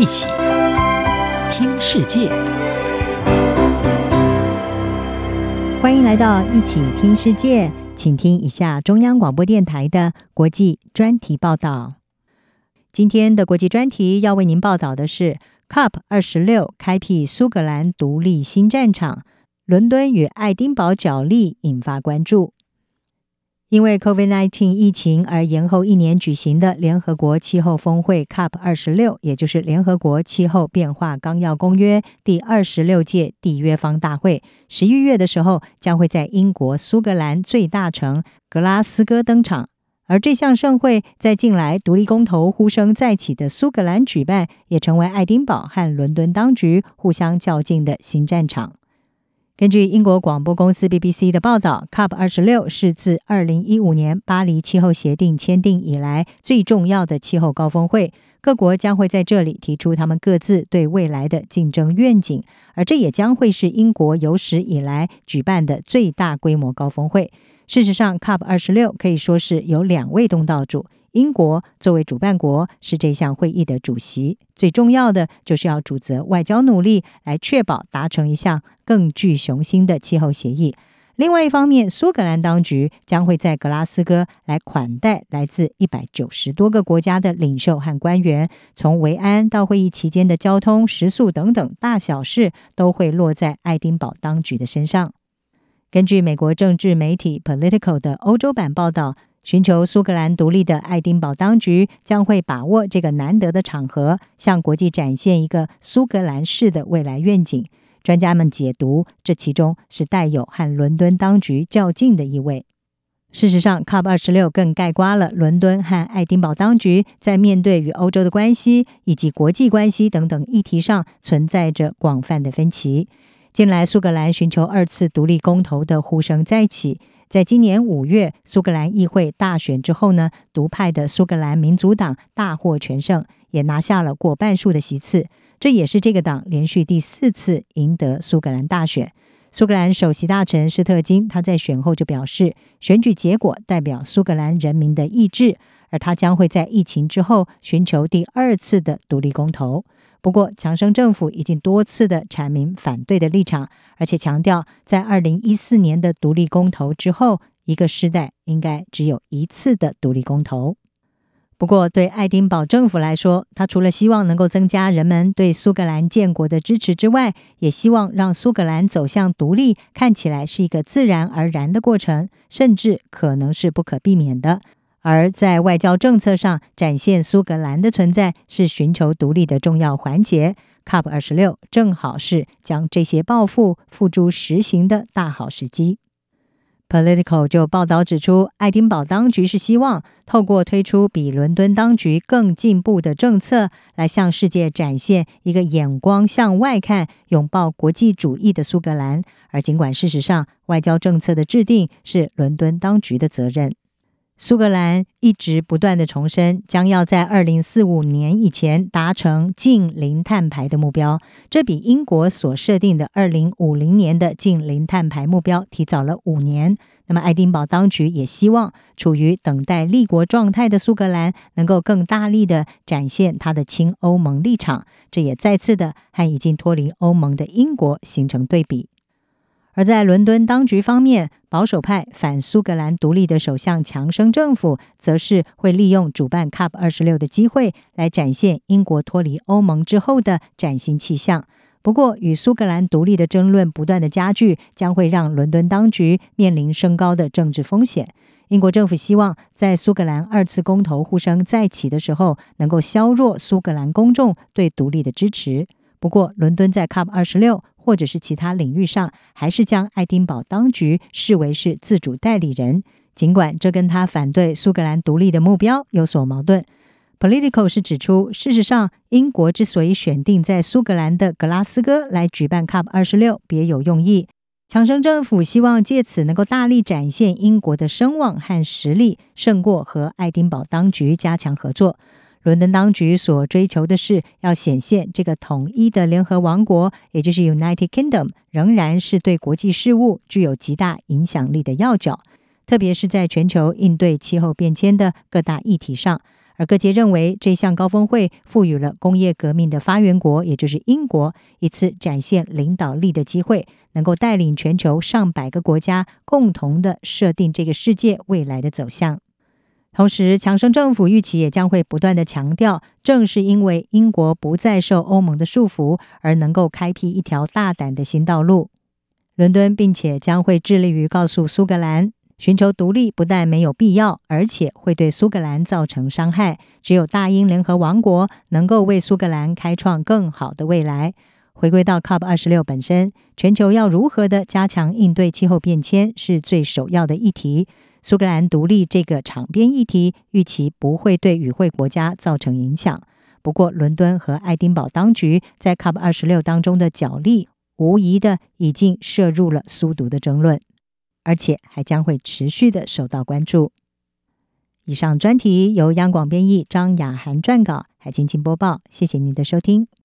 一起听世界，欢迎来到一起听世界，请听一下中央广播电台的国际专题报道。今天的国际专题要为您报道的是：COP 二十六开辟苏格兰独立新战场，伦敦与爱丁堡角力引发关注。因为 COVID-19 疫情而延后一年举行的联合国气候峰会 COP 二十六，也就是联合国气候变化纲要公约第二十六届缔约方大会，十一月的时候将会在英国苏格兰最大城格拉斯哥登场。而这项盛会在近来独立公投呼声再起的苏格兰举办，也成为爱丁堡和伦敦当局互相较劲的新战场。根据英国广播公司 BBC 的报道，COP 二十六是自二零一五年巴黎气候协定签订以来最重要的气候高峰会。各国将会在这里提出他们各自对未来的竞争愿景，而这也将会是英国有史以来举办的最大规模高峰会。事实上，COP 二十六可以说是有两位东道主。英国作为主办国，是这项会议的主席。最重要的就是要主责外交努力，来确保达成一项更具雄心的气候协议。另外一方面，苏格兰当局将会在格拉斯哥来款待来自一百九十多个国家的领袖和官员，从维安到会议期间的交通、食宿等等大小事，都会落在爱丁堡当局的身上。根据美国政治媒体 Political 的欧洲版报道。寻求苏格兰独立的爱丁堡当局将会把握这个难得的场合，向国际展现一个苏格兰式的未来愿景。专家们解读，这其中是带有和伦敦当局较劲的意味。事实上，COP 二十六更概括了伦敦和爱丁堡当局在面对与欧洲的关系以及国际关系等等议题上存在着广泛的分歧。近来，苏格兰寻求二次独立公投的呼声再起。在今年五月苏格兰议会大选之后呢，独派的苏格兰民族党大获全胜，也拿下了过半数的席次。这也是这个党连续第四次赢得苏格兰大选。苏格兰首席大臣施特金他在选后就表示，选举结果代表苏格兰人民的意志，而他将会在疫情之后寻求第二次的独立公投。不过，强生政府已经多次的阐明反对的立场，而且强调，在二零一四年的独立公投之后，一个世代应该只有一次的独立公投。不过，对爱丁堡政府来说，他除了希望能够增加人们对苏格兰建国的支持之外，也希望让苏格兰走向独立看起来是一个自然而然的过程，甚至可能是不可避免的。而在外交政策上展现苏格兰的存在是寻求独立的重要环节。COP 二十六正好是将这些抱负付诸实行的大好时机。Political 就报道指出，爱丁堡当局是希望透过推出比伦敦当局更进步的政策，来向世界展现一个眼光向外看、拥抱国际主义的苏格兰。而尽管事实上，外交政策的制定是伦敦当局的责任。苏格兰一直不断地重申，将要在二零四五年以前达成净零碳排的目标，这比英国所设定的二零五零年的净零碳排目标提早了五年。那么，爱丁堡当局也希望处于等待立国状态的苏格兰能够更大力地展现他的亲欧盟立场，这也再次的和已经脱离欧盟的英国形成对比。而在伦敦当局方面，保守派反苏格兰独立的首相强生政府，则是会利用主办 COP 二十六的机会，来展现英国脱离欧盟之后的崭新气象。不过，与苏格兰独立的争论不断的加剧，将会让伦敦当局面临升高的政治风险。英国政府希望在苏格兰二次公投呼声再起的时候，能够削弱苏格兰公众对独立的支持。不过，伦敦在 COP 二十六或者是其他领域上，还是将爱丁堡当局视为是自主代理人，尽管这跟他反对苏格兰独立的目标有所矛盾。Politico 是指出，事实上，英国之所以选定在苏格兰的格拉斯哥来举办 Cup 二十六，别有用意。强生政府希望借此能够大力展现英国的声望和实力，胜过和爱丁堡当局加强合作。伦敦当局所追求的是要显现这个统一的联合王国，也就是 United Kingdom，仍然是对国际事务具有极大影响力的要角，特别是在全球应对气候变迁的各大议题上。而各界认为，这项高峰会赋予了工业革命的发源国，也就是英国，一次展现领导力的机会，能够带领全球上百个国家共同的设定这个世界未来的走向。同时，强生政府预期也将会不断的强调，正是因为英国不再受欧盟的束缚，而能够开辟一条大胆的新道路。伦敦并且将会致力于告诉苏格兰。寻求独立不但没有必要，而且会对苏格兰造成伤害。只有大英联合王国能够为苏格兰开创更好的未来。回归到 COP 二十六本身，全球要如何的加强应对气候变迁是最首要的议题。苏格兰独立这个场边议题，预期不会对与会国家造成影响。不过，伦敦和爱丁堡当局在 COP 二十六当中的角力，无疑的已经涉入了苏独的争论。而且还将会持续的受到关注。以上专题由央广编译张雅涵撰稿，海清清播报。谢谢您的收听。